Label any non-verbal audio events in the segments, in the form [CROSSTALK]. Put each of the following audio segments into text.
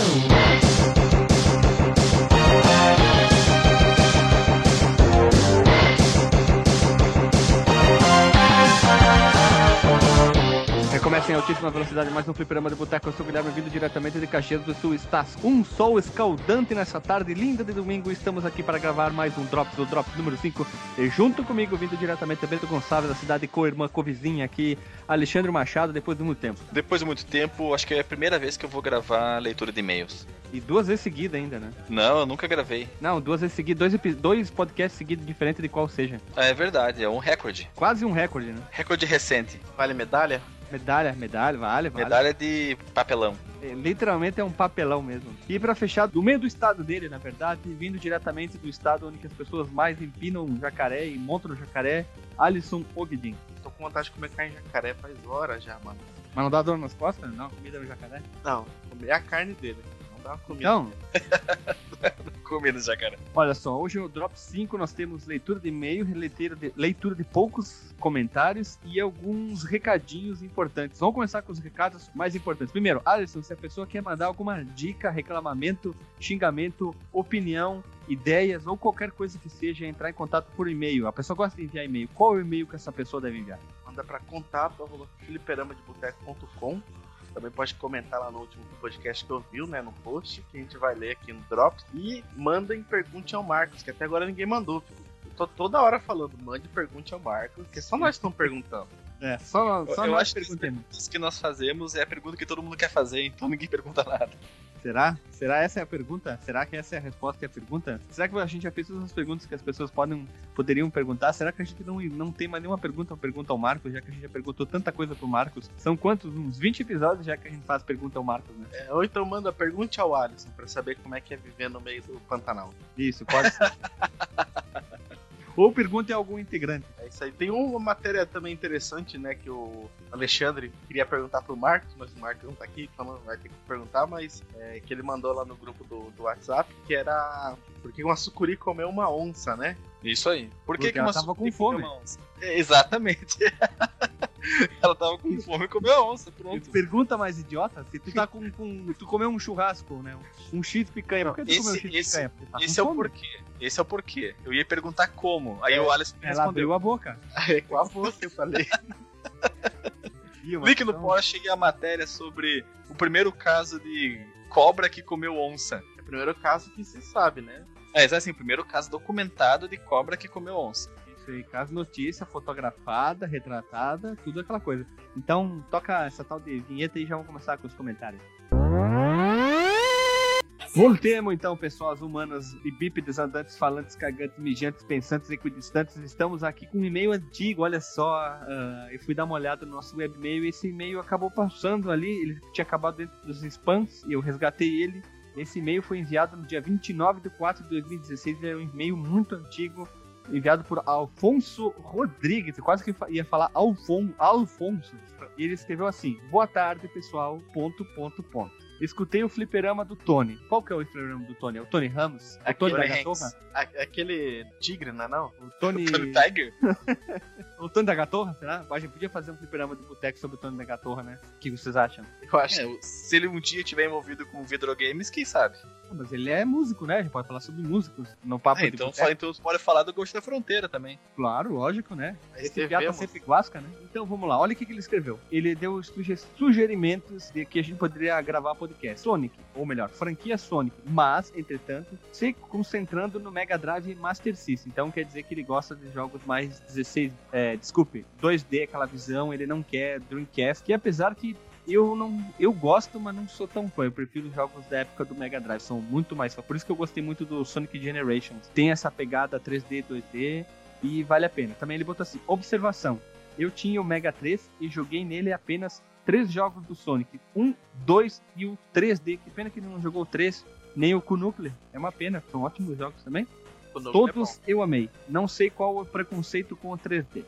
Começa em altíssima velocidade mais um fliperama de boteco. Eu sou o Guilherme, vindo diretamente de Caxias do Sul. Está um sol escaldante nessa tarde linda de domingo. Estamos aqui para gravar mais um Drops, o Drops número 5. E junto comigo, vindo diretamente Bento Gonçalves, da cidade co-irmã, co-vizinha aqui, Alexandre Machado, depois de muito tempo. Depois de muito tempo, acho que é a primeira vez que eu vou gravar leitura de e-mails. E duas vezes seguida ainda, né? Não, eu nunca gravei. Não, duas vezes seguidas, dois, dois podcasts seguidos, diferente de qual seja. É verdade, é um recorde. Quase um recorde, né? Recorde recente. Vale medalha? Medalha, medalha, vale, vale. Medalha de papelão. É, literalmente é um papelão mesmo. E para fechar, do meio do estado dele, na verdade, vindo diretamente do estado onde as pessoas mais empinam jacaré e montam jacaré, Alisson Ogdin. Tô com vontade de comer carne de jacaré faz horas já, mano. Mas não dá dor nas costas? Não, comida no jacaré? Não, comer a carne dele. Não dá uma comida. Então, [LAUGHS] Comida jacaré. olha só, hoje no Drop 5 nós temos leitura de e-mail, leitura de, leitura de poucos comentários e alguns recadinhos importantes. Vamos começar com os recados mais importantes. Primeiro, Alisson, se a pessoa quer mandar alguma dica, reclamamento, xingamento, opinião, ideias ou qualquer coisa que seja, entrar em contato por e-mail. A pessoa gosta de enviar e-mail. Qual é o e-mail que essa pessoa deve enviar? Manda pra contato arroba fliperamadeboteco.com. Também pode comentar lá no último podcast que ouviu, né? No post, que a gente vai ler aqui no Drops. E mandem pergunte ao Marcos, que até agora ninguém mandou. filho. Eu tô toda hora falando, mande pergunte ao Marcos, porque só nós estamos perguntando. É, só, só eu nós acho que as que nós fazemos é a pergunta que todo mundo quer fazer, então ninguém [LAUGHS] pergunta nada. Será? Será essa é a pergunta? Será que essa é a resposta e a pergunta? Será que a gente já fez todas as perguntas que as pessoas podem, poderiam perguntar? Será que a gente não, não tem mais nenhuma pergunta pergunta ao Marcos, já que a gente já perguntou tanta coisa pro Marcos? São quantos? Uns 20 episódios já que a gente faz pergunta ao Marcos, né? É, ou então manda pergunte ao Alisson pra saber como é que é viver no meio do Pantanal. Isso, pode ser. [LAUGHS] Ou pergunte a algum integrante. Isso aí. Tem uma matéria também interessante, né? Que o Alexandre queria perguntar pro Marcos, mas o Marcos não tá aqui, então não vai ter que perguntar, mas é, que ele mandou lá no grupo do, do WhatsApp, que era por que uma sucuri comeu uma onça, né? Isso aí. Por que, Porque que ela uma tava com fome. comeu uma onça? É, Exatamente. [LAUGHS] [LAUGHS] ela tava com fome e comeu a onça, pronto. Pergunta mais idiota, se tu tá com, com tu comeu um churrasco, né? Um X picanha, por que tu Esse- comeu um X esse- picanha? Tá Esse é o porquê. Esse é o porquê. Eu ia perguntar como. Aí É, o Alisson me Ela respondeu. abriu a boca. [LAUGHS] É com a boca eu falei. Link no post e a matéria sobre o primeiro caso de cobra que comeu onça. É o primeiro caso que se sabe, né? É, é assim, o primeiro caso documentado de cobra que comeu onça. Isso aí, caso notícia, fotografada, retratada, tudo aquela coisa. Então, toca essa tal de vinheta e já vamos começar com os comentários. Voltemos então, pessoas humanas e bípedes, andantes, falantes, cagantes, mijantes, pensantes, equidistantes. Estamos aqui com um e-mail antigo, olha só. ah, eu fui dar uma olhada no nosso webmail e esse e-mail acabou passando ali. Ele tinha acabado dentro dos spams e eu resgatei ele. Esse e-mail foi enviado no dia 29 de 4 de 2016. Ele é um e-mail muito antigo enviado por Alfonso Rodrigues. Eu quase que ia falar Alfon, Alfonso. E ele escreveu assim: Boa tarde, pessoal. Ponto, ponto, ponto. Escutei o fliperama do Tony. Qual que é o fliperama do Tony? É o Tony Ramos? É o Tony da Gatorra? Aquele tigre, não é não? O Tony... [LAUGHS] Tony Tiger? [LAUGHS] o Tony da Gatorra, será? A gente podia fazer um fliperama de boteco sobre o Tony da Gatorra, né? O que vocês acham? Eu acho É, se ele um dia tiver envolvido com videogames, quem sabe? Mas ele é músico, né? A gente pode falar sobre músicos no papo Ah, de então, boteco. fala, então você pode falar do Ghost da Fronteira também. Claro, lógico, né? Esse piata devemos. sempre guasca, né? Então vamos lá, olha o que, que ele escreveu. Ele deu suge- sugerimentos de que a gente poderia gravar podcast. Sonic, ou melhor, franquia Sonic, mas, entretanto, se concentrando no Mega Drive Master System. Então quer dizer que ele gosta de jogos mais 16, é, desculpe, 2D, aquela visão, ele não quer Dreamcast, que apesar que eu não, eu gosto, mas não sou tão fã. Eu prefiro os jogos da época do Mega Drive, são muito mais fã. Por isso que eu gostei muito do Sonic Generations. Tem essa pegada 3D, 2D e vale a pena. Também ele botou assim: observação. Eu tinha o Mega 3 e joguei nele apenas três jogos do Sonic: um, dois e o 3D. Que pena que ele não jogou o 3, nem o Kunuclear. É uma pena, são ótimos jogos também. é Todos eu amei. Não sei qual o preconceito com o 3D.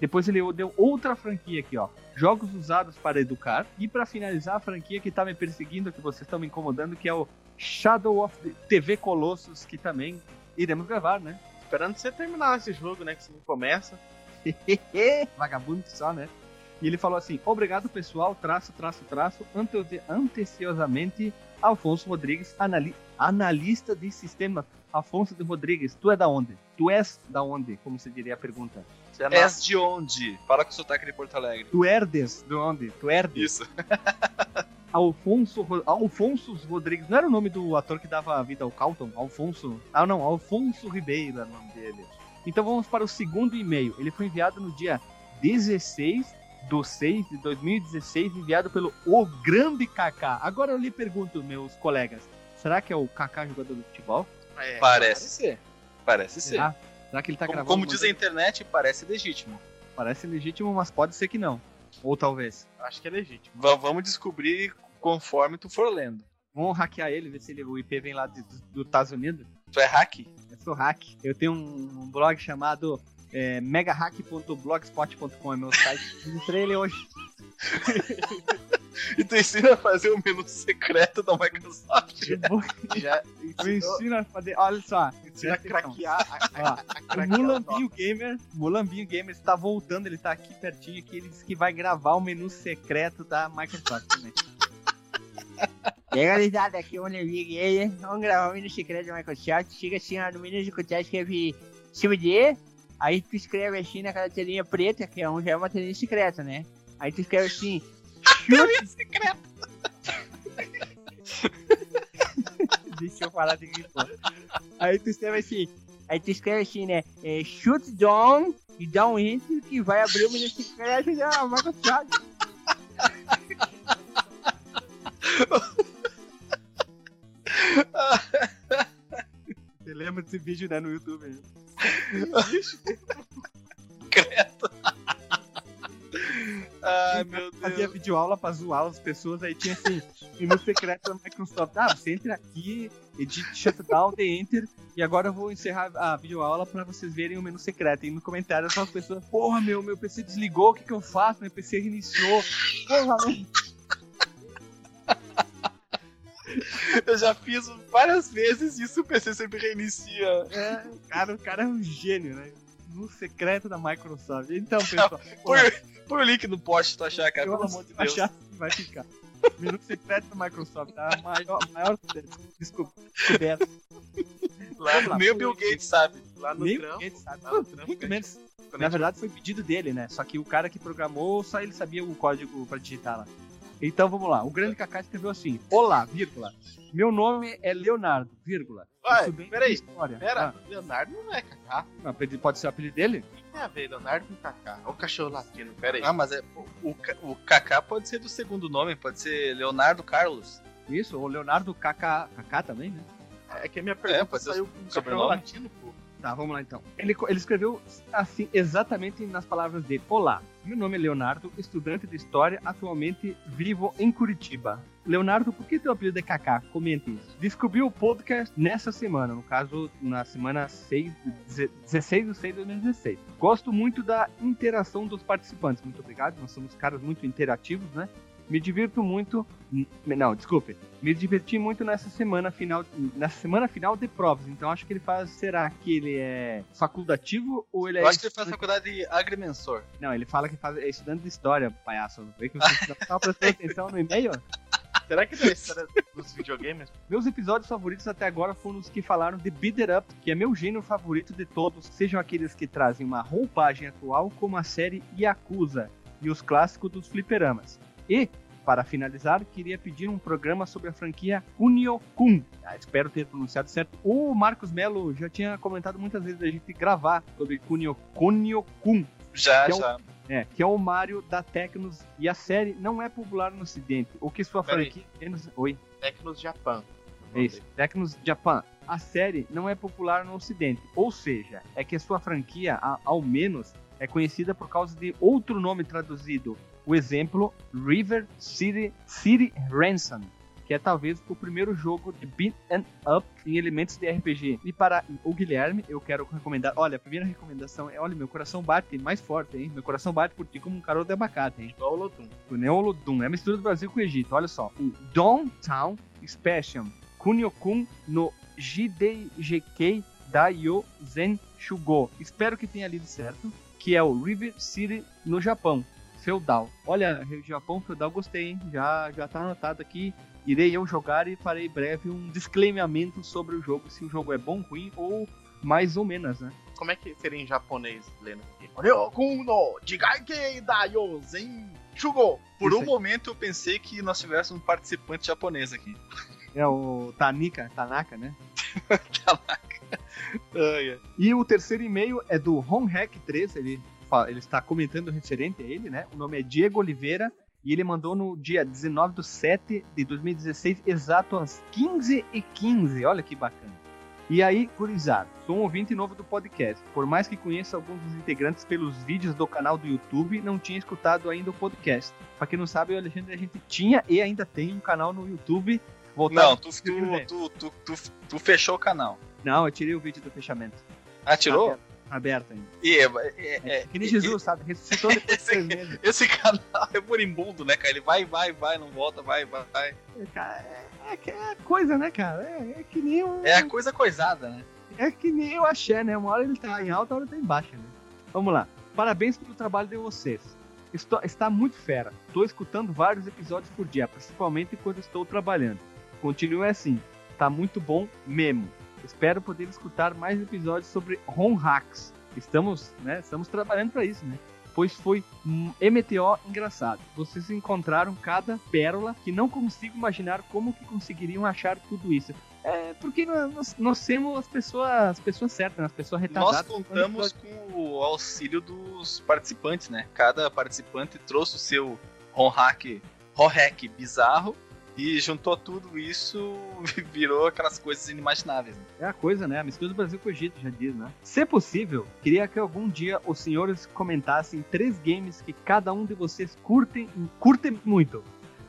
Depois ele deu outra franquia aqui, ó. Jogos usados para educar. E para finalizar, a franquia que tá me perseguindo, que vocês estão me incomodando, que é o Shadow of the TV Colossus, que também iremos gravar, né? Esperando você terminar esse jogo, né? Que você não começa. [LAUGHS] Vagabundo só, né? E ele falou assim: Obrigado, pessoal, traço, traço, traço, ante- anteciosamente, Alfonso Rodrigues, anali- analista de sistema. Afonso de Rodrigues, tu é da onde? Tu és da onde? Como se diria a pergunta? Você é na- És de onde? Fala com o sotaque de Porto Alegre. Tu herdes de onde? Tu herdes? Isso. [LAUGHS] Alfonso, Alfonso Rodrigues, não era o nome do ator que dava a vida ao Calton? Alfonso. Ah, não, Alfonso Ribeiro era o nome dele. Então vamos para o segundo e-mail. Ele foi enviado no dia 16 de 6 de 2016, enviado pelo O Grande Kaká. Agora eu lhe pergunto, meus colegas, será que é o Kaká jogador de futebol? É, Parece ser. Parece ser. Será? Que ele tá Como, gravando? como diz a internet, parece legítimo. Parece legítimo, mas pode ser que não. Ou talvez. Acho que é legítimo. Va- vamos descobrir conforme tu for lendo. Vamos hackear ele, ver se ele, o IP vem lá de- do- dos Estados Unidos. Tu é hack? Eu sou hack. Eu tenho um, um blog chamado é, megahack.blogspot.com, é meu site. Registrei ele hoje. [LAUGHS] E tu ensina a fazer o menu secreto da Microsoft. [LAUGHS] Já eu ensino a fazer. Olha só. ensina a craquear. A, a, Ó, a O craquear o Mulambinho Gamer, Mulambinho Gamer está voltando, ele tá aqui pertinho aqui, ele disse que vai gravar o menu secreto da Microsoft também. Aí, gurizada, aqui o Mulambinho Gamer. Vamos gravar o menu secreto da Microsoft. Chega assim, ó, no menu secreto escreve cima de E. Aí tu escreve assim naquela telinha preta, que é um, já é uma telinha secreta, né? Aí tu escreve assim. Chute. [LAUGHS] Deixa eu falar de pô. Aí tu escreve assim. Aí tu escreve assim, né? É, shoot down e dá um enter que vai abrir o menu secreto da Microsoft. Você lembra desse vídeo, né, no YouTube? né? Ai, meu Fazia Deus. videoaula pra zoar as pessoas, aí tinha assim, menu secreto da Microsoft. Ah, você entra aqui, edit shutdown, the enter, e agora eu vou encerrar a videoaula pra vocês verem o menu secreto. E no comentário só as pessoas, porra, meu, meu PC desligou, o que que eu faço? Meu PC reiniciou. Porra, meu. Eu já fiz várias vezes isso, o PC sempre reinicia. É, cara, o cara é um gênio, né? No secreto da Microsoft. Então, pessoal, porra, Põe, põe o link no post, tu achar, cara, eu pelo amor de Deus. achar vai ficar. Menu secreto da Microsoft, tá? A maior, maior desculpa, descoberta. Lá, lá, Nem o Bill Gates sabe. lá no Nem trampo. Gates sabe. Lá no trampo, Muito menos. Na verdade, foi pedido dele, né? Só que o cara que programou, só ele sabia o código pra digitar lá. Então vamos lá. O grande Kaká escreveu assim: Olá, vírgula. Meu nome é Leonardo, vírgula. Ué, peraí, História. Pera, Leonardo não é Kaká. Ah, pode ser o apelido dele? O tem a ver Leonardo com Kaká? Olha o cachorro latino, pera aí. Ah, mas é, o, o Kaká pode ser do segundo nome, pode ser Leonardo Carlos. Isso, ou Leonardo Kaká. Kaká também, né? É que a minha pergunta pode ser saiu com cachorro sobrenome. latino, pô. Tá, vamos lá então. Ele, ele escreveu assim, exatamente nas palavras dele: Olá, meu nome é Leonardo, estudante de História, atualmente vivo em Curitiba. Leonardo, por que teu apelido é Kaká? Comente isso. Descobri o podcast nessa semana, no caso, na semana 6, de- 16 de 6 de 2016. Gosto muito da interação dos participantes. Muito obrigado, nós somos caras muito interativos, né? Me divirto muito. Não, desculpe. Me diverti muito nessa semana final, nessa semana final de provas. Então acho que ele faz. Será que ele é facultativo ou ele é. Eu acho que ele faz faculdade de agrimensor. Não, ele fala que faz, é estudante de história, palhaço. Vê que você não tá prestando atenção no e-mail? Será que não é a história dos videogames? Meus episódios favoritos até agora foram os que falaram de Beat It Up, que é meu gênero favorito de todos, sejam aqueles que trazem uma roupagem atual, como a série Yakuza e os clássicos dos fliperamas. E, para finalizar, queria pedir um programa sobre a franquia Kunio-kun. Ah, espero ter pronunciado certo. O Marcos Melo já tinha comentado muitas vezes a gente gravar sobre Kunio- Kunio-kun. Já, é o- já. É, que é o Mario da Tecnos, e a série não é popular no ocidente, o que sua franquia... menos- Oi? Tecnos Japan. É isso, Tecnos Japan. A série não é popular no ocidente, ou seja, é que a sua franquia, a- ao menos, é conhecida por causa de outro nome traduzido. O exemplo, River City, City Ransom, que é talvez o primeiro jogo de beat and up em elementos de RPG. E para o Guilherme, eu quero recomendar. Olha, a primeira recomendação é: olha, meu coração bate mais forte, hein? Meu coração bate por ti como um caroço de abacate, hein? Igual o Lodum. O Neolodum. É a mistura do Brasil com o Egito. Olha só. O Downtown Special. Kunio-kun no JDGK Daio Zen Shugo. Espero que tenha lido certo. Que é o River City no Japão. feudal. Olha, Japão feudal gostei, hein? Já, já tá anotado aqui. Irei eu jogar e farei breve um disclaimamento sobre o jogo, se o jogo é bom, ruim ou mais ou menos, né? Como é que seria em japonês, lendo aqui? Ryokun no Jigaikei da Yozen Shugo. Por um momento eu pensei que nós tivéssemos um participante japonês aqui. [LAUGHS] É o Tanika, Tanaka, né? [LAUGHS] Ai, ai. E o terceiro e-mail é do HomeHack3, ele, ele está comentando referente a ele, né? O nome é Diego Oliveira e ele mandou no dia 19 de 7 de 2016, exato às 15h15. Olha que bacana. E aí, gurizada, sou um ouvinte novo do podcast. Por mais que conheça alguns dos integrantes pelos vídeos do canal do YouTube, não tinha escutado ainda o podcast. Pra quem não sabe, o Alexandre, a gente tinha e ainda tem um canal no YouTube voltado... Não, tu, tu, tu, tu, tu, tu fechou o canal. Não, eu tirei o vídeo do fechamento. Ah, tirou? Aberto, ainda. E, é, é, é, que nem Jesus, sabe? Ressuscitou depois de [LAUGHS] três meses. Esse canal é moribundo, né, cara? Ele vai, vai, vai, não volta, vai, vai, vai. Cara, é, é é coisa, né, cara? É, é que nem o. É a coisa coisada, né? É que nem o axé, né? Uma hora ele tá em alta, outra hora tá em baixa, né? Vamos lá. Parabéns pelo trabalho de vocês. Estou- está muito fera. Estou escutando vários episódios por dia, principalmente quando estou trabalhando. Continue assim. Tá muito bom mesmo. Espero poder escutar mais episódios sobre ROM hacks. Estamos, né? Estamos trabalhando para isso, né? Pois foi um MTO engraçado. Vocês encontraram cada pérola que não consigo imaginar como que conseguiriam achar tudo isso. É porque nós, nós temos as pessoas, as pessoas certas, né? as pessoas Nós retardadas. contamos com o auxílio dos participantes, né? Cada participante trouxe o seu ROM hack, ROM hack bizarro e juntou tudo isso [LAUGHS] virou aquelas coisas inimagináveis. Né? É a coisa, né? A mistura do Brasil com o Egito, já diz, né? Se possível, queria que algum dia os senhores comentassem três games que cada um de vocês curtem, curtem muito.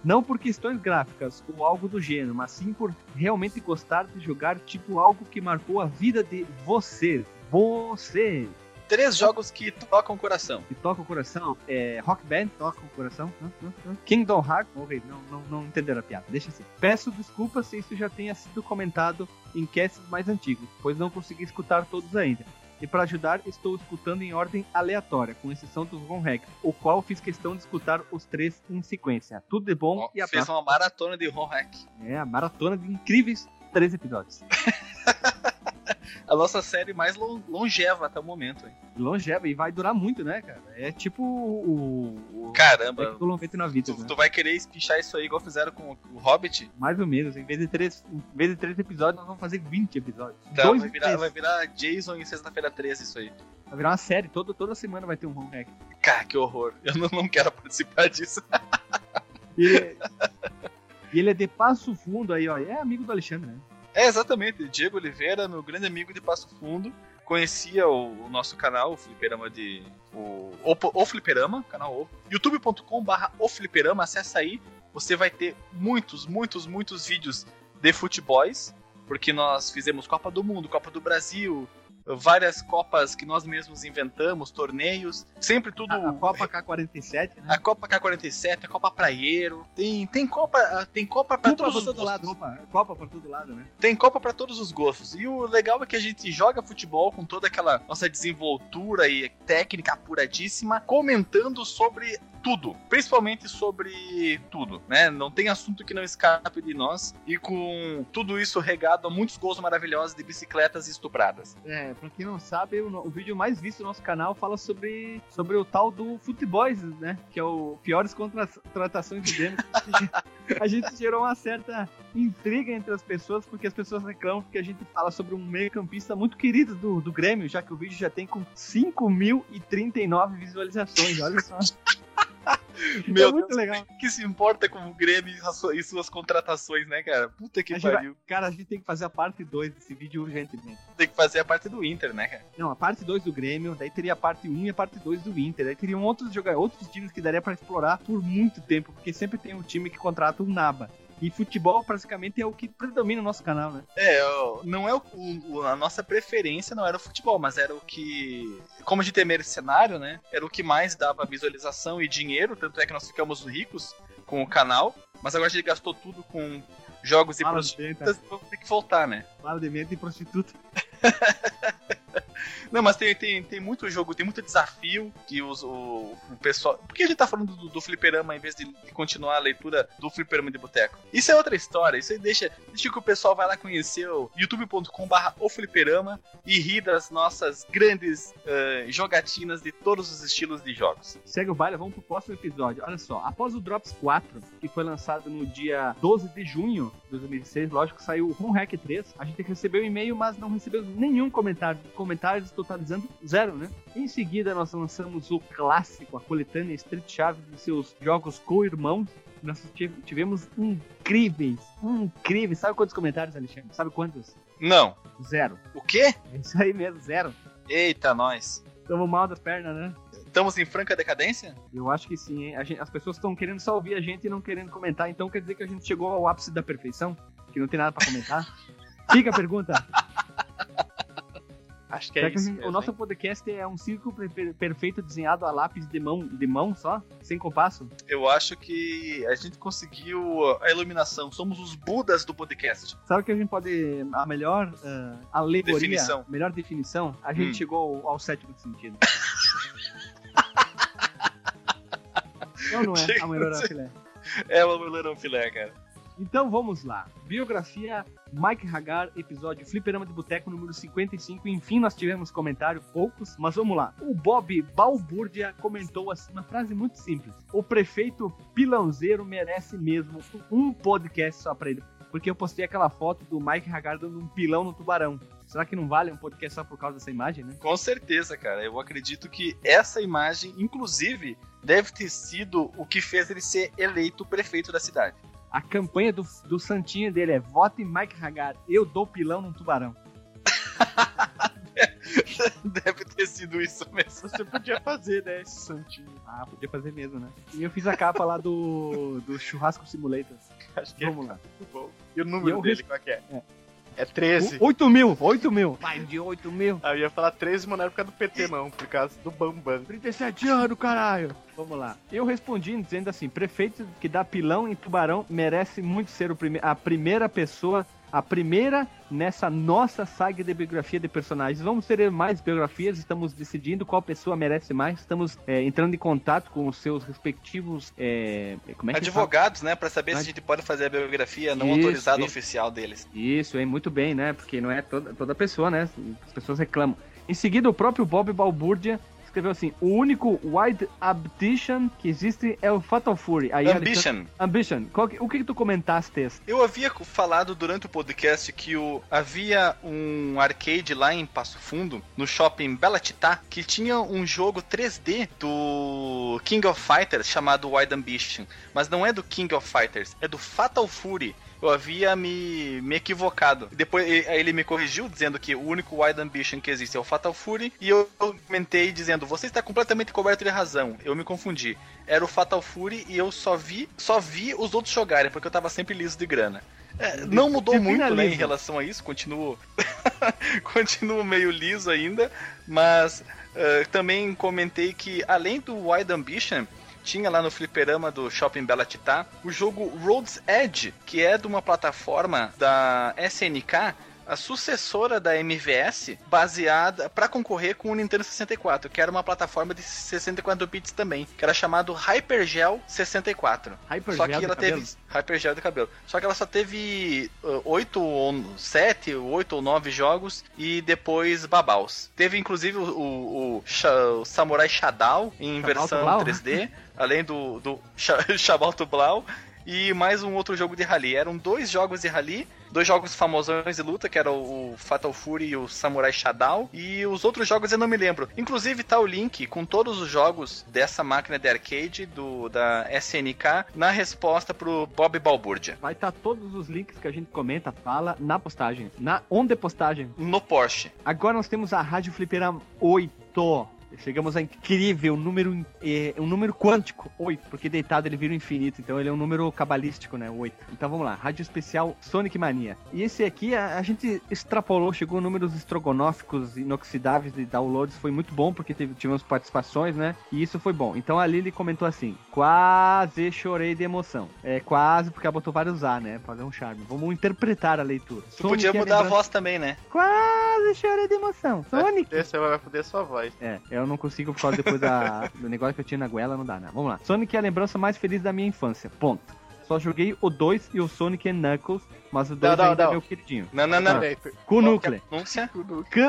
Não por questões gráficas ou algo do gênero, mas sim por realmente gostar de jogar tipo algo que marcou a vida de vocês. Você Três jogos que tocam o coração. que toca o coração, é Rock Band, toca o coração. Hã? Hã? Hã? Kingdom Hearts, morri, não, não, não entenderam a piada, deixa assim. Peço desculpas se isso já tenha sido comentado em casts mais antigos, pois não consegui escutar todos ainda. E para ajudar, estou escutando em ordem aleatória, com exceção dos Von Hack, o qual fiz questão de escutar os três em sequência. Tudo de bom Ó, e Fez abraço. uma maratona de ROM hack. É, a maratona de incríveis três episódios. [LAUGHS] [LAUGHS] A nossa série mais lon- longeva até o momento. Hein? Longeva, e vai durar muito, né, cara? É tipo o. o Caramba, Tecno 99 vidas, tu, né? tu vai querer espichar isso aí igual fizeram com o Hobbit? Mais ou menos. Em vez de três, em vez de três episódios, nós vamos fazer 20 episódios. Então Dois vai virar, vai virar Jason em sexta-feira 13 isso aí. Vai virar uma série. Todo, toda semana vai ter um home hack. Cara, que horror. Eu não, não quero participar disso. E ele, e ele é de Passo Fundo aí, ó. É amigo do Alexandre, né? É, exatamente. Diego Oliveira, meu grande amigo de Passo Fundo. Conhecia o, o nosso canal, o Fliperama de. O, o, o Fliperama, canal O. youtube.com/barra o Fliperama, acessa aí. Você vai ter muitos, muitos, muitos vídeos de futebols. Porque nós fizemos Copa do Mundo, Copa do Brasil, várias Copas que nós mesmos inventamos, torneios. Sempre tudo. A, a Copa K47, né? A Copa K47, a Copa Praieiro, tem, tem Copa, tem Copa pra todos os todo lado, gostos. opa. Copa pra todo lado, né? Tem Copa pra todos os gostos. E o legal é que a gente joga futebol com toda aquela nossa desenvoltura e técnica apuradíssima, comentando sobre tudo, principalmente sobre tudo, né? Não tem assunto que não escape de nós e com tudo isso regado a muitos gols maravilhosos de bicicletas estupradas. É, pra quem não sabe, o, o vídeo mais visto do nosso canal fala sobre, sobre o tal do Futeboys, né? Que é o piores contratações do Grêmio. a gente [LAUGHS] gerou uma certa intriga entre as pessoas, porque as pessoas reclamam que a gente fala sobre um meio-campista muito querido do, do Grêmio, já que o vídeo já tem com 5.039 visualizações. Olha só. Meu é muito Deus, legal. que se importa com o Grêmio e as su- suas contratações, né, cara? Puta que gente vai- pariu. Cara, a gente tem que fazer a parte 2 desse vídeo urgentemente. Tem que fazer a parte do Inter, né, cara? Não, a parte 2 do Grêmio, daí teria a parte 1 e a parte 2 do Inter. Daí teriam outros jogadores, outros times que daria pra explorar por muito tempo, porque sempre tem um time que contrata um naba. E futebol praticamente é o que predomina no nosso canal, né? É, não é o, o- a nossa preferência não era o futebol, mas era o que, como a gente é mercenário, né? Era o que mais dava visualização e dinheiro, tanto é que nós ficamos ricos com o canal, mas agora a gente gastou tudo com jogos e Fala prostitutas, de então vamos ter que voltar, né? fala de menta e prostituta. [LAUGHS] [LAUGHS] Não, mas tem, tem, tem muito jogo, tem muito desafio que os, o, o pessoal. Por que a gente tá falando do, do fliperama em vez de, de continuar a leitura do fliperama de boteco? Isso é outra história. Isso aí deixa, deixa que o pessoal vai lá conhecer o youtube.com/barra o fliperama e rir das nossas grandes uh, jogatinas de todos os estilos de jogos. Segue o baile, vamos pro próximo episódio. Olha só, após o Drops 4, que foi lançado no dia 12 de junho de 2006, lógico, saiu o Home Hack 3. A gente recebeu e-mail, mas não recebeu nenhum comentário. Comentários totalizando zero, né? Em seguida, nós lançamos o clássico, a coletânea Street Chave de seus jogos co-irmãos. Nós tivemos incríveis, incríveis. Sabe quantos comentários, Alexandre? Sabe quantos? Não. Zero. O quê? É isso aí mesmo, zero. Eita, nós. Tamo mal das pernas, né? Estamos em franca decadência? Eu acho que sim, hein? Gente, as pessoas estão querendo só ouvir a gente e não querendo comentar, então quer dizer que a gente chegou ao ápice da perfeição? Que não tem nada pra comentar? Fica a pergunta. Acho que é isso. Que o nosso podcast é um círculo perfeito desenhado a lápis de mão, de mão só, sem compasso? Eu acho que a gente conseguiu a iluminação. Somos os budas do podcast. Sabe que a gente pode. A melhor uh, alegoria, definição. melhor definição, a gente hum. chegou ao, ao sétimo sentido. [LAUGHS] Não, não é. A melhor filé. É o melhor filé, cara. Então vamos lá. Biografia Mike Hagar, episódio Fliperama de Boteco número 55. Enfim, nós tivemos comentário, poucos, mas vamos lá. O Bob Balbúrdia comentou assim uma frase muito simples: O prefeito pilãozeiro merece mesmo um podcast só pra ele. Porque eu postei aquela foto do Mike Hagar dando um pilão no tubarão. Será que não vale um podcast só por causa dessa imagem, né? Com certeza, cara. Eu acredito que essa imagem, inclusive, deve ter sido o que fez ele ser eleito prefeito da cidade. A campanha do, do santinho dele é vote em Mike Hagar, eu dou pilão num tubarão. [LAUGHS] Deve ter sido isso mesmo. Você podia fazer, né, esse santinho. Ah, podia fazer mesmo, né? E eu fiz a capa lá do, do Churrasco Simulator. Acho que Vamos é lá. Muito bom. E o número eu dele, res... qual é que é? É? É 13. 8 mil, 8 mil. Mais de 8 mil. Ah, eu ia falar 13, mas não era por causa do PT, não. Por causa do Bambam. 37 anos, caralho. Vamos lá. Eu respondi dizendo assim: prefeito que dá pilão em tubarão merece muito ser prime a primeira pessoa a primeira nessa nossa saga de biografia de personagens. Vamos ter mais biografias, estamos decidindo qual pessoa merece mais, estamos é, entrando em contato com os seus respectivos é, é advogados, né, para saber Ad... se a gente pode fazer a biografia não isso, autorizada isso. oficial deles. Isso, é muito bem, né, porque não é toda, toda pessoa, né, as pessoas reclamam. Em seguida, o próprio Bob Balbúrdia escreveu assim: o único Wide Ambition que existe é o Fatal Fury. Aí Ambition. Ambition. Que, o que, que tu comentaste? Eu havia falado durante o podcast que o, havia um arcade lá em Passo Fundo, no shopping Bela Titá, que tinha um jogo 3D do King of Fighters chamado Wide Ambition. Mas não é do King of Fighters, é do Fatal Fury eu havia me, me equivocado. Depois ele me corrigiu, dizendo que o único Wide Ambition que existe é o Fatal Fury, e eu comentei dizendo, você está completamente coberto de razão. Eu me confundi. Era o Fatal Fury e eu só vi, só vi os outros jogarem, porque eu tava sempre liso de grana. É, não mudou muito né, em relação a isso, continuo, [LAUGHS] continuo meio liso ainda, mas uh, também comentei que além do Wide Ambition, tinha lá no fliperama do Shopping Bela Titá o jogo Road's Edge, que é de uma plataforma da SNK a sucessora da MVS, baseada para concorrer com o Nintendo 64, que era uma plataforma de 64 bits também, que era chamado Hypergel 64. Hypergel só que ela teve cabelo. Hypergel de cabelo. Só que ela só teve uh, 8 ou 7, 8 ou 9 jogos e depois babaus. Teve inclusive o, o, o, Samurai Shadow em versão Blau, 3D, né? além do do [LAUGHS] Shabal Blau e mais um outro jogo de rally. Eram dois jogos de rally, dois jogos famosões de luta, que era o Fatal Fury e o Samurai Shadow, e os outros jogos eu não me lembro. Inclusive tá o link com todos os jogos dessa máquina de arcade do da SNK na resposta pro Bob Balbúrdia. Vai estar tá todos os links que a gente comenta, fala na postagem, na onde postagem? No Porsche. Agora nós temos a Rádio Fliperama 8 Chegamos a incrível número, é, um número quântico, 8, porque deitado ele vira o infinito, então ele é um número cabalístico, né, 8. Então vamos lá, rádio especial Sonic Mania. E esse aqui a, a gente extrapolou, chegou a números estrogonóficos inoxidáveis de downloads, foi muito bom, porque teve, tivemos participações, né, e isso foi bom. Então a Lili comentou assim, quase chorei de emoção. É, quase, porque ela botou vários A, né, fazer um charme. Vamos interpretar a leitura. Tu podia mudar a voz também, né? Quase! chorei de emoção. Sonic. Esse vai foder sua voz. É, eu não consigo por causa depois da, do negócio que eu tinha na goela, não dá, né? Vamos lá. Sonic é a lembrança mais feliz da minha infância. Ponto. Só joguei o 2 e o Sonic and Knuckles, mas o 2 Não, não, ainda é não. meu queridinho. Não, não, não. K-Nucleus. Anúncia.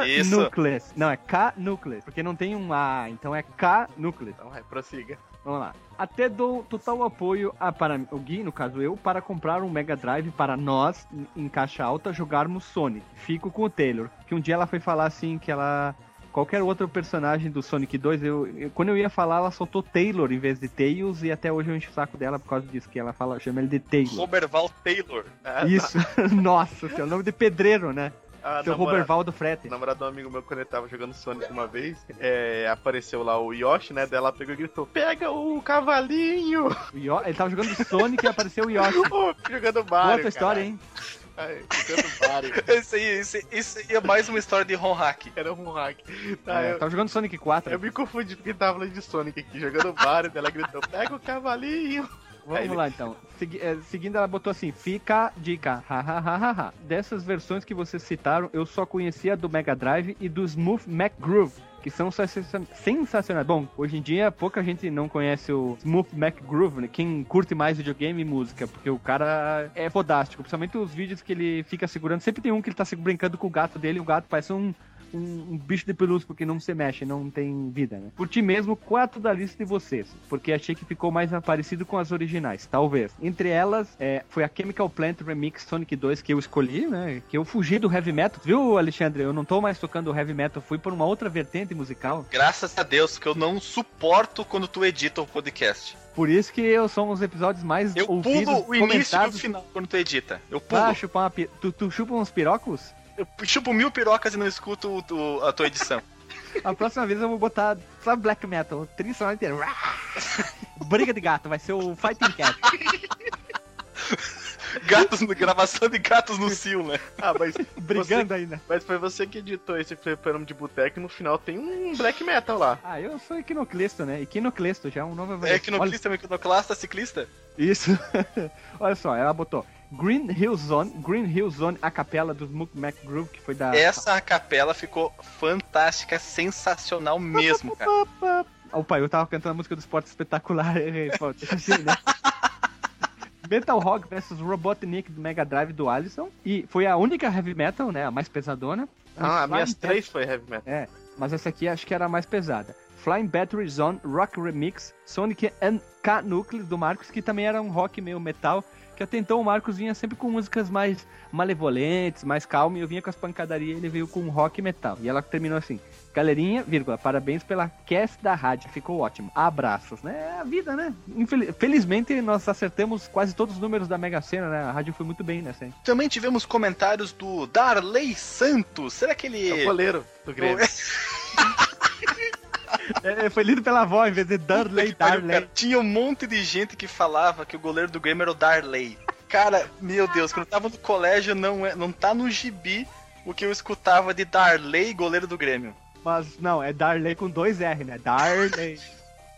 Isso. K-Nucleus. Não, é K-Nucleus. Porque não tem um A, então é K-Nucleus. Então vai, prossiga. Vamos lá. Até dou total apoio a, para o Gui, no caso eu, para comprar um Mega Drive para nós, em caixa alta, jogarmos Sonic. Fico com o Taylor. Que um dia ela foi falar assim que ela. Qualquer outro personagem do Sonic 2, eu, eu- quando eu ia falar, ela soltou Taylor em vez de Tails, e até hoje eu encho o saco dela por causa disso, que ela fala, chama ele de Taylor. Roberval Taylor. Ah, Isso, [LAUGHS] nossa, seu nome de pedreiro, né? A Seu namora- Robervaldo Frete. Namorado de um amigo meu, quando ele tava jogando Sonic uma vez, é, apareceu lá o Yoshi, né? Daí ela pegou e gritou: Pega o cavalinho! O Yo- Ele tava jogando Sonic e apareceu o Yoshi. [LAUGHS] Jogando Mario. Outra história, hein? Ai, jogando Mario. [LAUGHS] Esse aí, esse, isso aí é mais uma história de Ron Hack. Era um hack. Tá, É, eu, tava jogando Sonic 4. eu me confundi porque tava falando de Sonic aqui, jogando Mario. ela gritou: Pega o cavalinho! Vamos lá então. [LAUGHS] Segui- eh, seguindo, ela botou assim: fica a dica. Ha, ha, ha, ha, ha. Dessas versões que vocês citaram, eu só conhecia do Mega Drive e do Smooth Mac Groove. Que são sensa- sensacionais. Bom, hoje em dia pouca gente não conhece o Smooth Mac Groove, né? Quem curte mais videogame e música, porque o cara é fodástico. Principalmente os vídeos que ele fica segurando. Sempre tem um que ele tá brincando com o gato dele, o gato parece um, um, um bicho de pelúcia, porque não se mexe, não tem vida, né? Curti mesmo quatro da lista de vocês, porque achei que ficou mais parecido com as originais, talvez. Entre elas, é, foi a Chemical Plant Remix Sonic 2 que eu escolhi, né? Que eu fugi do heavy metal, viu, Alexandre? Eu não tô mais tocando heavy metal, fui por uma outra vertente musical. Graças a Deus, que eu não suporto quando tu edita o podcast. Por isso que eu são os episódios mais Eu ouvidos, pulo o início e o final quando tu edita. Eu pulo. Ah, chupar uma pi... tu, tu chupa uns pirocos? Eu chupo mil pirocas e não escuto o- o- a tua edição. [LAUGHS] A próxima vez eu vou botar, sabe, black metal, trilha sonora inteira. [LAUGHS] Briga de gato, vai ser o Fighting Cat. [LAUGHS] Gatos, gravação de gatos no cio, né? Ah, mas, Brigando ainda. mas foi você que editou esse fliperama de boteco e no final tem um black metal lá. Ah, eu sou equinoclesto, né? Equinoclesto, já é um novo... É equinoclista, Olha- equinoclasta, ciclista. Isso. Olha só, ela botou Green Hill Zone, Green Hill Zone, a capela do Smoke Mac Groove, que foi da... Essa capela ficou fantástica, sensacional mesmo, cara. Opa, eu tava cantando a música do esporte espetacular. [LAUGHS] Assim, né? [LAUGHS] Metal Rock vs Robotnik do Mega Drive do Alisson. E foi a única heavy metal, né? A mais pesadona. Ah, Flying minhas três foi heavy metal. É, mas essa aqui acho que era a mais pesada. Flying Battery Zone, Rock Remix, Sonic and K Nucleus do Marcos, que também era um rock meio metal, que até então o Marcos vinha sempre com músicas mais malevolentes, mais calmas, e eu vinha com as pancadarias e ele veio com rock metal. E ela terminou assim, galerinha, vírgula, parabéns pela cast da rádio, ficou ótimo. Abraços, né? É a vida, né? Infeliz- Felizmente nós acertamos quase todos os números da Mega Sena, né? A rádio foi muito bem nessa, hein? Também tivemos comentários do Darley Santos. Será que É o ele. goleiro do Grêmio. [LAUGHS] É, foi lido pela avó, em vez de [LAUGHS] Darley. cara. Tinha um monte de gente que falava que o goleiro do Grêmio era o Darley. Cara, meu Deus, quando eu tava no colégio, não, é, não tá no gibi o que eu escutava de Darley, goleiro do Grêmio. Mas não, é Darley com dois R, né? Darley.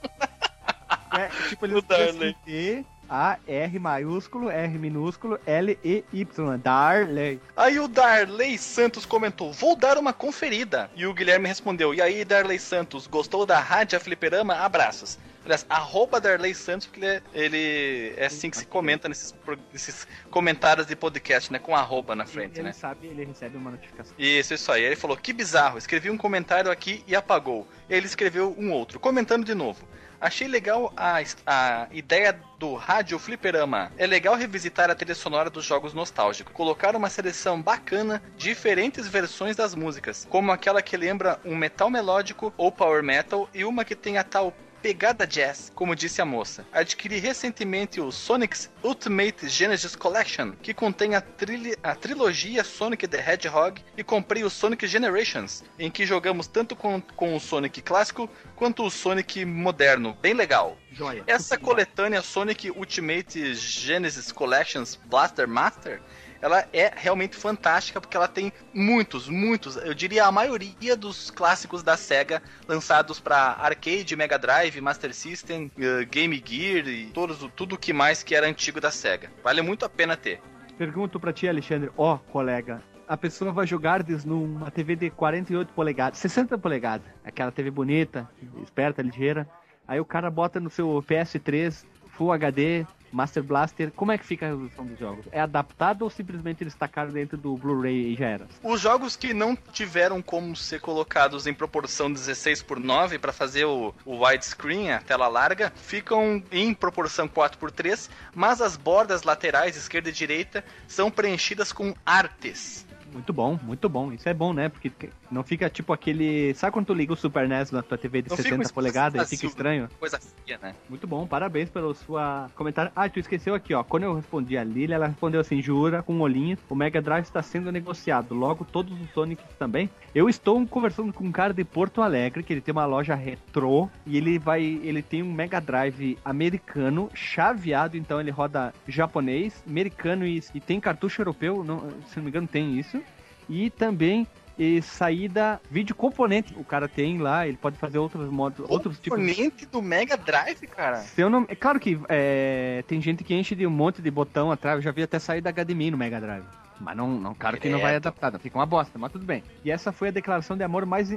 [LAUGHS] é, tipo, ele O Darley. assim, A, R maiúsculo, R minúsculo, L, E, Y. Darley. Aí o Darley Santos comentou: Vou dar uma conferida. E o Guilherme respondeu: E aí, Darley Santos, gostou da Rádio Fliperama? Abraços. Aliás, arroba Darley Santos, porque ele é, ele é assim que se comenta nesses, nesses comentários de podcast, né? Com arroba na frente, ele né? sabe, ele recebe uma notificação. Isso, isso aí. Ele falou: Que bizarro, escrevi um comentário aqui e apagou. Ele escreveu um outro, comentando de novo. Achei legal a, a ideia do Rádio Fliperama. É legal revisitar a trilha sonora dos jogos nostálgicos. Colocar uma seleção bacana, diferentes versões das músicas, como aquela que lembra um metal melódico ou power metal e uma que tem a tal pegada jazz, como disse a moça. Adquiri recentemente o Sonic's Ultimate Genesis Collection, que contém a, trilha- a trilogia Sonic the Hedgehog, e comprei o Sonic Generations, em que jogamos tanto com, com o Sonic clássico quanto o Sonic moderno. Bem legal. Joia. Essa coletânea Sonic Ultimate Genesis Collections Blaster Master, ela é realmente fantástica porque ela tem muitos, muitos, eu diria a maioria dos clássicos da Sega lançados para arcade, Mega Drive, Master System, eh, Game Gear e todos, tudo que mais que era antigo da Sega. Vale muito a pena ter. Pergunto pra ti, Alexandre, ó, colega, a pessoa vai jogar numa TV de 48 polegadas, 60 polegadas, aquela TV bonita, esperta, ligeira. Aí o cara bota no seu PS3, Full HD, Master Blaster. Como é que fica a resolução dos jogos? É adaptado ou simplesmente eles tacaram dentro do Blu-ray e já era? Os jogos que não tiveram como ser colocados em proporção 16 por 9 para fazer o, o widescreen, a tela larga, ficam em proporção 4 por 3, mas as bordas laterais, esquerda e direita, são preenchidas com artes. Muito bom, muito bom. Isso é bom, né? Porque não fica tipo aquele. Sabe quando tu liga o Super NES na tua TV de Não fica 60 um espaço polegadas e vazio. fica estranho? Coisa feia, né? Muito bom, parabéns pelo sua comentário. Ah, tu esqueceu aqui, ó. Quando eu respondi a Lily, ela respondeu assim: jura, com um olhinho, o Mega Drive está sendo negociado. Logo, todos os Sonics também. Eu estou conversando com um cara de Porto Alegre, que ele tem uma loja retrô, e ele vai. Ele tem um Mega Drive americano, chaveado, então ele roda japonês, americano e, e tem cartucho europeu, não, se não me engano, tem isso. E também. E saída vídeo componente, o cara tem lá, ele pode fazer outros modos, outros tipos Componente do Mega Drive, cara. se eu não... É claro que é, tem gente que enche de um monte de botão atrás. Eu já vi até sair da HDMI no Mega Drive. Mas não, não claro que não vai adaptar, fica uma bosta, mas tudo bem. E essa foi a declaração de amor mais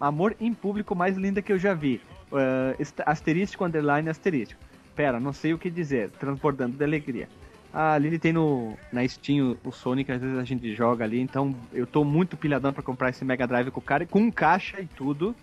amor em público mais linda que eu já vi. Uh, asterístico, underline, asterístico. Pera, não sei o que dizer, transbordando de alegria. A Lili tem no, na Steam o, Sonic, às vezes a gente joga ali, então eu tô muito pilhadão pra comprar esse Mega Drive com o cara, com caixa e tudo.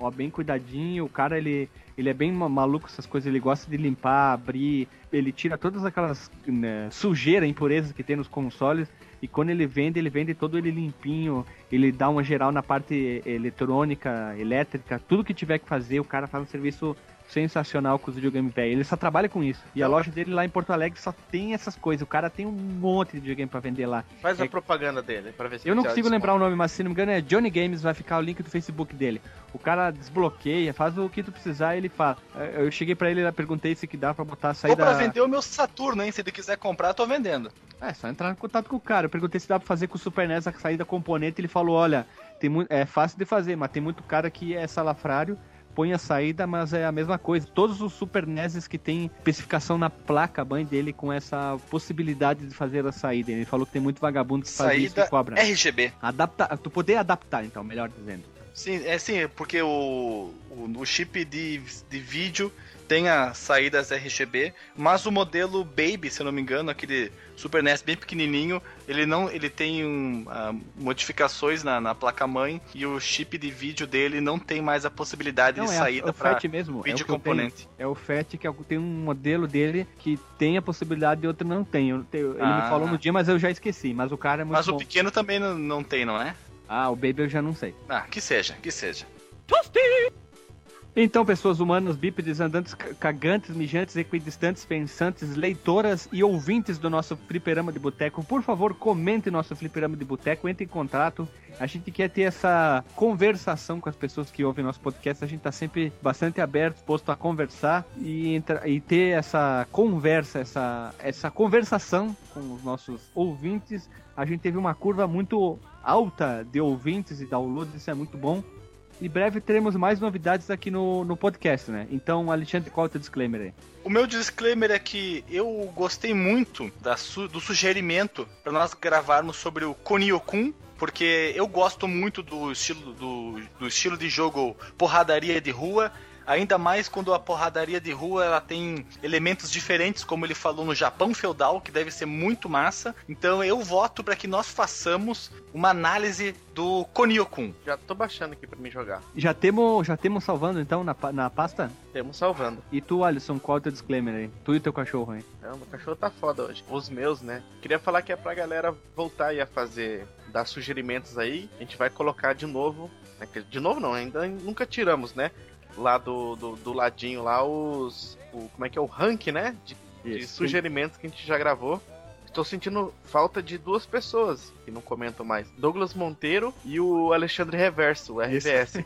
Ó, bem cuidadinho, o cara ele, ele é bem ma- maluco essas coisas, ele gosta de limpar, abrir, ele tira todas aquelas né, sujeira, impurezas que tem nos consoles, e quando ele vende, ele vende todo ele limpinho, ele dá uma geral na parte eletrônica, elétrica, tudo que tiver que fazer, o cara faz um serviço sensacional com os videogames velhos. Ele só trabalha com isso. E a loja dele lá em Porto Alegre só tem essas coisas. O cara tem um monte de videogame pra vender lá. Faz a É- propaganda dele, pra ver se Eu não consigo lembrar o nome, mas se não me engano é Johnny Games, vai ficar o link do Facebook dele. O cara desbloqueia, faz o que tu precisar ele fala. Eh, Eu cheguei pra ele e perguntei se que dá pra botar a Ou saída... pra vender o meu Saturno, hein? Se ele quiser comprar, tô vendendo. É, só entrar em contato com o cara. Eu perguntei se dá pra fazer com o Super NES a saída componente. Ele falou: olha, tem muito, é fácil de fazer, mas tem muito cara que é salafrário, põe a saída, mas é a mesma coisa. Todos os Super NES que tem especificação na placa mãe dele com essa possibilidade de fazer a saída. Ele falou que tem muito vagabundo que faz isso Saída e cobra. RGB. Adapta, tu poder adaptar, então, melhor dizendo. Sim, é sim, porque o, o, o chip de, de vídeo tem as saídas RGB, mas o modelo Baby, se eu não me engano, aquele Super NES bem pequenininho, ele não, ele tem um, ah, modificações na, na placa mãe e o chip de vídeo dele não tem mais a possibilidade Não, de é, saída para é vídeo tenho. componente. É o FAT que é tem um modelo dele que tem a possibilidade e outro não tem. Eu- eu- ele Ah. me falou no dia, mas eu já esqueci. Mas o cara é muito Mas bom. o pequeno também não, não tem, não é? Ah, o Baby eu já não sei. Ah, que seja, que seja. Então, pessoas humanas, bípedes, andantes, ca- cagantes, mijantes, equidistantes, pensantes, leitoras e ouvintes do nosso fliperama de boteco, por favor, comente nosso fliperama de boteco, entre em contato. A gente quer ter essa conversação com as pessoas que ouvem nosso podcast. A gente tá sempre bastante aberto, disposto a conversar e, entra- e ter essa conversa, essa, essa conversação com os nossos ouvintes. A gente teve uma curva muito alta de ouvintes e downloads, isso é muito bom. Em breve teremos mais novidades aqui no, no podcast, né? Então, Alexandre, qual é o teu disclaimer aí? O meu disclaimer é que eu gostei muito da su- do sugerimento para nós gravarmos sobre o Koniokun, porque eu gosto muito do estilo, do, do estilo de jogo porradaria de rua. Ainda mais quando a porradaria de rua ela tem elementos diferentes, como ele falou no Japão feudal, que deve ser muito massa. Então eu voto para que nós façamos uma análise do Koniokun. Já tô baixando aqui pra mim jogar. Já temos já temos salvando, então, na, na pasta? Temos salvando. E tu, Alisson, qual é o teu disclaimer aí? Tu e teu cachorro aí. Não, meu cachorro tá foda hoje. Os meus, né? Queria falar que é pra galera voltar aí a fazer, dar sugerimentos aí. A gente vai colocar de novo. né, que- De novo não, ainda nunca tiramos, né? Lá do, do, do ladinho lá os. O, como é que é? O rank, né? De, de sugerimentos que a gente já gravou. Estou sentindo falta de duas pessoas que não comentam mais. Douglas Monteiro e o Alexandre Reverso, o RVS.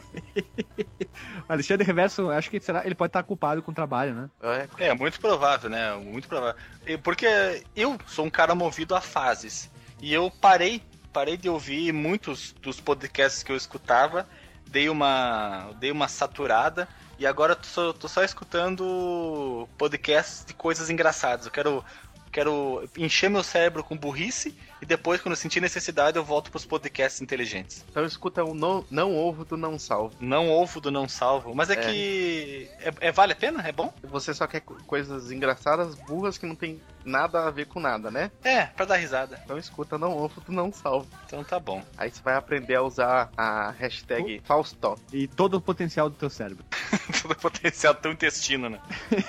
[LAUGHS] Alexandre Reverso, acho que será, ele pode estar culpado com o trabalho, né? É, É, muito provável, né? Muito provável. Porque eu sou um cara movido a fases. E eu parei, parei de ouvir muitos dos podcasts que eu escutava, dei uma, dei uma saturada e agora tô só, tô só escutando podcasts de coisas engraçadas. Eu quero quero encher meu cérebro com burrice e depois, quando eu sentir necessidade, eu volto pros podcasts inteligentes. Então escuta o não, não ovo do não salvo. Não ovo do não salvo. Mas é, É. que. É, é- vale a pena? É bom? Você só quer co- coisas engraçadas, burras, que não tem nada a ver com nada, né? É, pra dar risada. Então escuta não ovo do não salvo. Então tá bom. Aí você vai aprender a usar a hashtag Faustó. E todo o potencial do teu cérebro. [LAUGHS] Todo o potencial do teu intestino, né?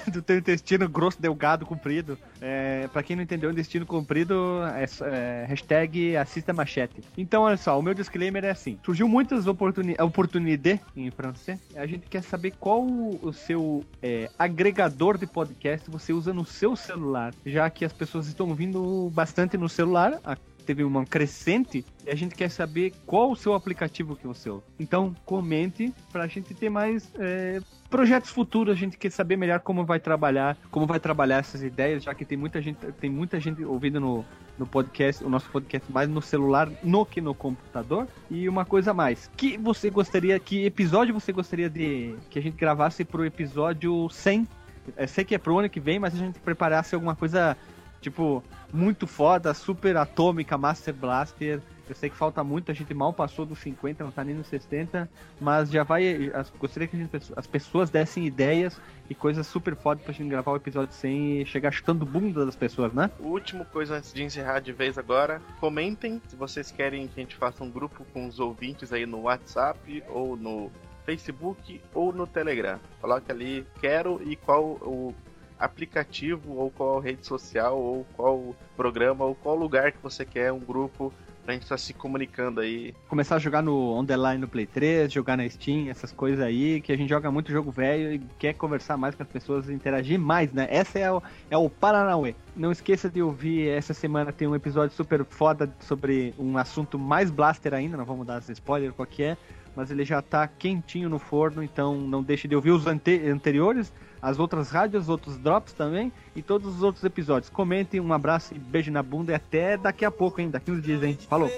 do teu intestino grosso, delgado, comprido. É, pra quem não entendeu, intestino comprido é, é hashtag assista machete. Então, olha só, o meu disclaimer é assim. Surgiu muitas oportuni oportunidades em francês. A gente quer saber qual o seu é, agregador de podcast você usa no seu celular. Já que as pessoas estão ouvindo bastante no celular. a- Teve uma crescente e a gente quer saber qual o seu aplicativo que você usa. Então, comente pra gente ter mais é, projetos futuros, a gente quer saber melhor como vai trabalhar, como vai trabalhar essas ideias, já que tem muita gente, tem muita gente ouvindo no, no podcast, o nosso podcast mais no celular no que no computador. E uma coisa a mais, que você gostaria, que episódio você gostaria de que a gente gravasse pro episódio 100? Eu sei que é pro ano que vem, mas a gente preparasse alguma coisa tipo muito foda, super atômica, Master Blaster. Eu sei que falta muito, a gente mal passou dos 50, não tá nem nos 60, mas já vai. as- gostaria que gente- as pessoas dessem ideias e coisas super foda pra gente gravar o episódio 100 e chegar chutando bunda das pessoas, né? Último coisa antes de encerrar de vez agora, comentem se vocês querem que a gente faça um grupo com os ouvintes aí no WhatsApp ou no Facebook ou no Telegram. Coloque ali quero e qual o aplicativo ou qual rede social ou qual programa ou qual lugar que você quer um grupo pra gente estar se comunicando aí. Começar a jogar no On The Line no Play 3, jogar na Steam, essas coisas aí, que a gente joga muito jogo velho e quer conversar mais com as pessoas, interagir mais, né? Essa é o, é o Paranauê. Não esqueça de ouvir, essa semana tem um episódio super foda sobre um assunto mais blaster ainda, não vamos dar as spoilers qual que é, mas ele já tá quentinho no forno, então não deixe de ouvir os ante- anteriores, as outras rádios, outros drops também e todos os outros episódios. Comentem, um abraço e beijo na bunda e até daqui a pouco, hein? Daqui uns dias, hein? Falou!